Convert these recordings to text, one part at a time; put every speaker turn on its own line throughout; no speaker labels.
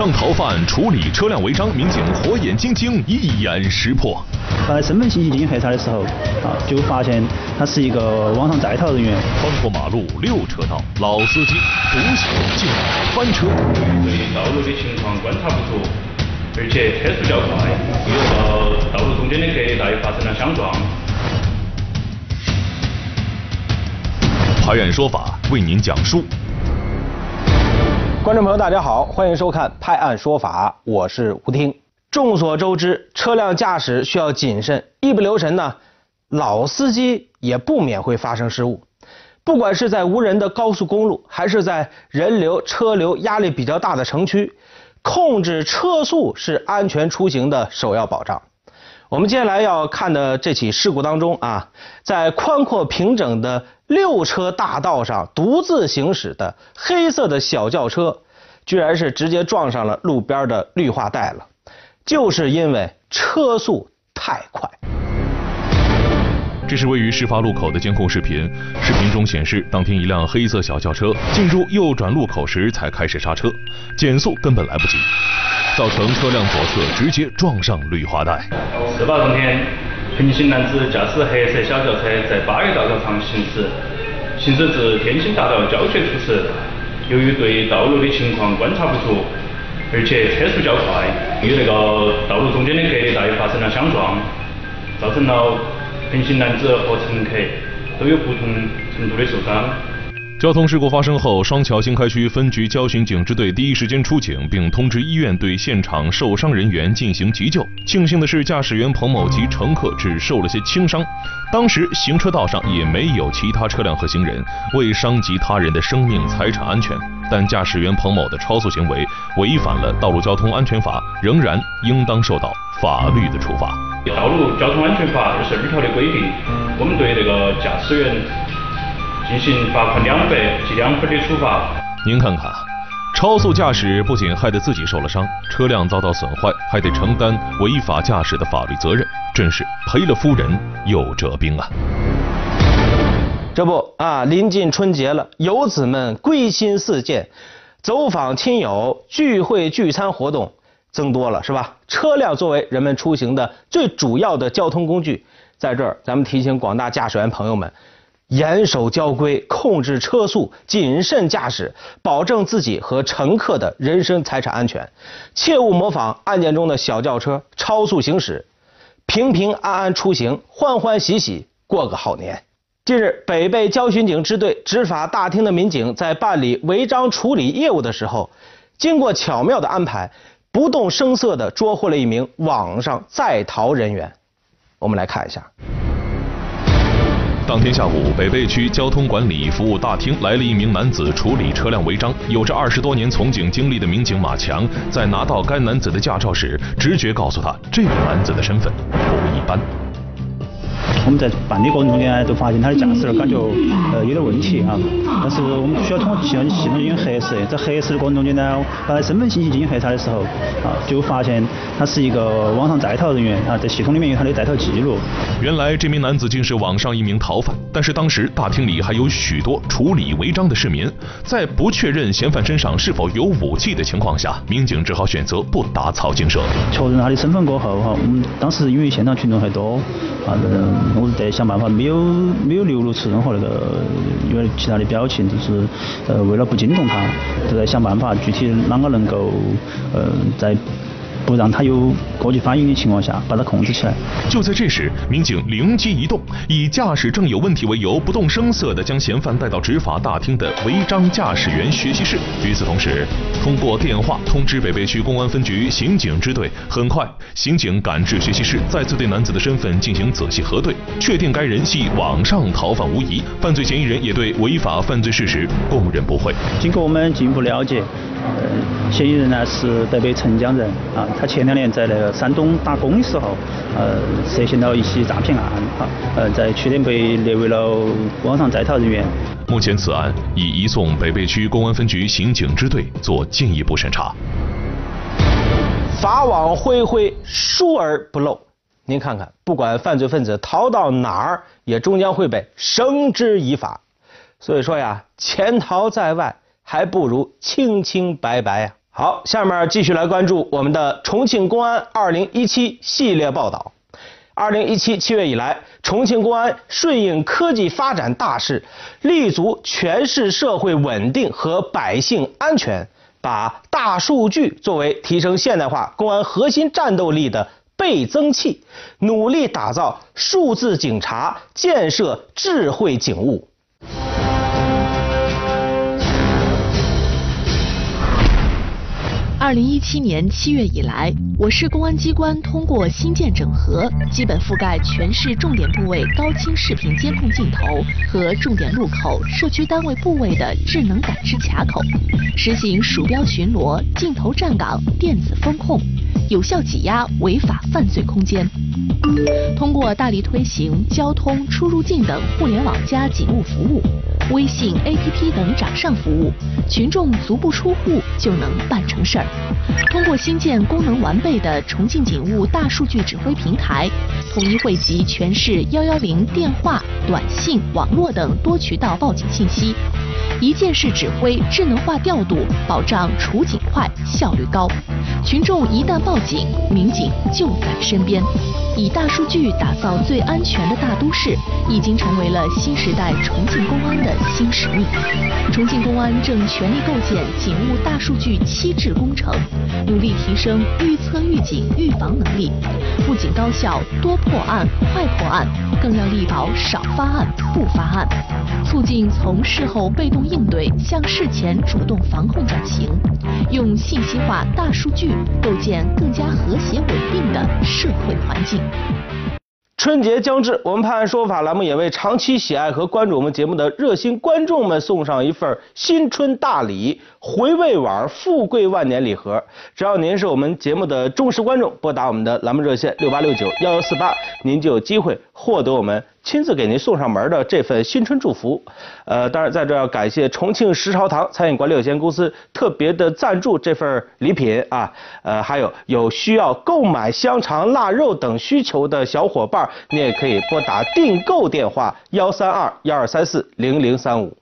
网上逃犯处理车辆违章，民警火眼金睛一眼识破。
在身份信息进行核查的时候，啊，就发现他是一个网上在逃人员。
穿过马路六车道，老司机独行竟然翻车。
对道路的情况观察不足，而且车速较快，与那个道路中间的隔带发生了相撞。
法院说法为您讲述。
观众朋友，大家好，欢迎收看《拍案说法》，我是吴听。众所周知，车辆驾驶需要谨慎，一不留神呢，老司机也不免会发生失误。不管是在无人的高速公路，还是在人流车流压力比较大的城区，控制车速是安全出行的首要保障。我们接下来要看的这起事故当中啊，在宽阔平整的六车大道上独自行驶的黑色的小轿车，居然是直接撞上了路边的绿化带了，就是因为车速太快。
这是位于事发路口的监控视频，视频中显示，当天一辆黑色小轿车进入右转路口时才开始刹车，减速根本来不及。造成车辆左侧直接撞上绿化带。
事发当天，平行男子驾驶黑色小轿车在八月大道上行驶，行驶至天星大道交界处时，由于对道路的情况观察不足，而且车速较快，与那个道路中间的隔离带发生了相撞，造成了平行男子和乘客都有不同程度的受伤。
交通事故发生后，双桥新开区分局交巡警支队第一时间出警，并通知医院对现场受伤人员进行急救。庆幸的是，驾驶员彭某及乘客只受了些轻伤，当时行车道上也没有其他车辆和行人，未伤及他人的生命财产安全。但驾驶员彭某的超速行为违反了《道路交通安全法》，仍然应当受到法律的处罚。
《道路交通安全法》二十二条的规定，我们对这个驾驶员。进行罚款两百及两分的处罚。
您看看，超速驾驶不仅害得自己受了伤，车辆遭到损坏，还得承担违法驾驶的法律责任，真是赔了夫人又折兵啊！
这不啊，临近春节了，游子们归心似箭，走访亲友、聚会聚餐活动增多了，是吧？车辆作为人们出行的最主要的交通工具，在这儿咱们提醒广大驾驶员朋友们。严守交规，控制车速，谨慎驾驶，保证自己和乘客的人身财产安全，切勿模仿案件中的小轿车超速行驶，平平安安出行，欢欢喜喜过个好年。近日，北碚交巡警支队执法大厅的民警在办理违章处理业务的时候，经过巧妙的安排，不动声色地捉获了一名网上在逃人员。我们来看一下。
当天下午，北碚区交通管理服务大厅来了一名男子处理车辆违章。有着二十多年从警经历的民警马强，在拿到该男子的驾照时，直觉告诉他，这个男子的身份不一般。
我们在办理过程中间都发现他的驾驶感觉呃有点问题啊，但是我们需要通过系统系统进行核实，在核实的过程中间呢，把他身份信息进行核查的时候啊，就发现他是一个网上在逃人员啊，在系统里面有他的在逃记录。
原来这名男子竟是网上一名逃犯，但是当时大厅里还有许多处理违章的市民，在不确认嫌犯身上是否有武器的情况下，民警只好选择不打草惊蛇。
确认他的身份过后哈，我们当时因为现场群众还多啊。我是在想办法，没有没有流露出任何那个因为其他的表情，就是呃为了不惊动他，都在想办法，具体啷个能够呃在。不让他有过激反应的情况下，把他控制起来。
就在这时，民警灵机一动，以驾驶证有问题为由，不动声色地将嫌犯带到执法大厅的违章驾驶员学习室。与此同时，通过电话通知北碚区公安分局刑警支队。很快，刑警赶至学习室，再次对男子的身份进行仔细核对，确定该人系网上逃犯无疑，犯罪嫌疑人也对违法犯罪事实供认不讳。
经过我们进一步了解。呃，嫌疑人呢是北碚澄江人啊，他前两年在那个山东打工的时候，呃，涉嫌了一起诈骗案哈，呃，在去年被列为了网上在逃人员。
目前此案已移送北碚区公安分局刑警支队做进一步审查。
法网恢恢，疏而不漏。您看看，不管犯罪分子逃到哪儿，也终将会被绳之以法。所以说呀，潜逃在外。还不如清清白白呀。好，下面继续来关注我们的重庆公安2017系列报道。2017七月以来，重庆公安顺应科技发展大势，立足全市社会稳定和百姓安全，把大数据作为提升现代化公安核心战斗力的倍增器，努力打造数字警察，建设智慧警务。
二零一七年七月以来，我市公安机关通过新建整合，基本覆盖全市重点部位高清视频监控镜头和重点路口、社区单位部位的智能感知卡口，实行鼠标巡逻、镜头站岗、电子风控，有效挤压违法犯罪空间。通过大力推行交通、出入境等互联网加警务服务。微信、APP 等掌上服务，群众足不出户就能办成事儿。通过新建功能完备的重庆警务大数据指挥平台，统一汇集全市幺幺零电话、短信、网络等多渠道报警信息，一键式指挥、智能化调度，保障处警快、效率高。群众一旦报警，民警就在身边。以大数据打造最安全的大都市，已经成为了新时代重庆公安的新使命。重庆公安正全力构建警务大数据七智工程，努力提升预测、预警、预防能力，不仅高效多破案、快破案，更要力保少发案、不发案，促进从事后被动应对向事前主动防控转型，用信息化大数据构建更加和谐稳定的社会环境。
春节将至，我们判案说法栏目也为长期喜爱和关注我们节目的热心观众们送上一份新春大礼——回味碗富贵万年礼盒。只要您是我们节目的忠实观众，拨打我们的栏目热线六八六九幺幺四八，您就有机会获得我们。亲自给您送上门的这份新春祝福，呃，当然在这要感谢重庆时朝堂餐饮管理有限公司特别的赞助这份礼品啊，呃，还有有需要购买香肠、腊肉等需求的小伙伴，你也可以拨打订购电话幺三二幺二三四零零三五。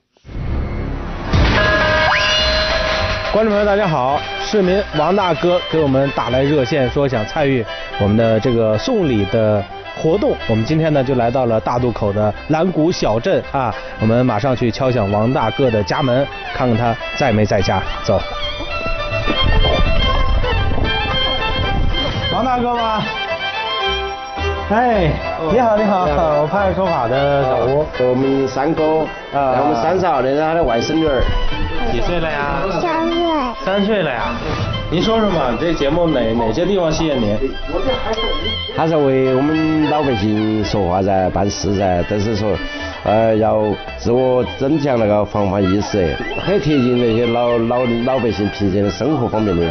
观众朋友，大家好，市民王大哥给我们打来热线，说想参与我们的这个送礼的。活动，我们今天呢就来到了大渡口的蓝谷小镇啊，我们马上去敲响王大哥的家门，看看他在没在家。走，王大哥吗？哎，你好，你好，我派出所法的小吴，
我们三哥，啊，我们三嫂，那是他的外甥女儿，
几岁了呀？
三岁。
三岁了呀？您说说嘛，这节目哪哪些地方吸引您？
他是为我们老百姓说话噻，办事噻，都是说，呃，要自我增强那个防范意识，很贴近那些老老老百姓平时的生活方面的。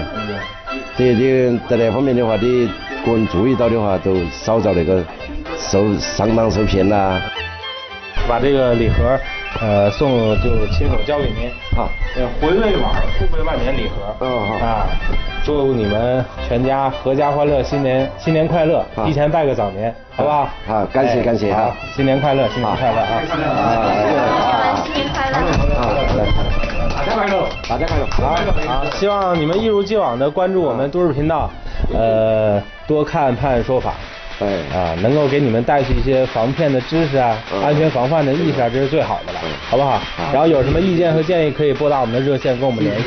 对你在那方面的话，你个人注意到的话，都少遭那个受上当受骗呐。
把这个礼盒，呃，送就亲手交给您。啊，呃，回味碗富贵万年礼盒。嗯好。啊，祝你们全家阖家欢乐，新年新年快乐，提前拜个早年，好不好？
好，感谢感谢
啊，新年快乐，新年快乐啊！
新年快乐！好，
大家快乐，大家快乐，
好，好，希望你们一如既往的关注我们都市频道，呃，多看判说法。
对
啊，能够给你们带去一些防骗的知识啊，安全防范的意识啊，这是最好的了，好不好？然后有什么意见和建议，可以拨打我们的热线跟我们联系。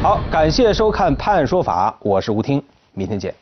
好，感谢收看《判案说法》，我是吴听，明天见。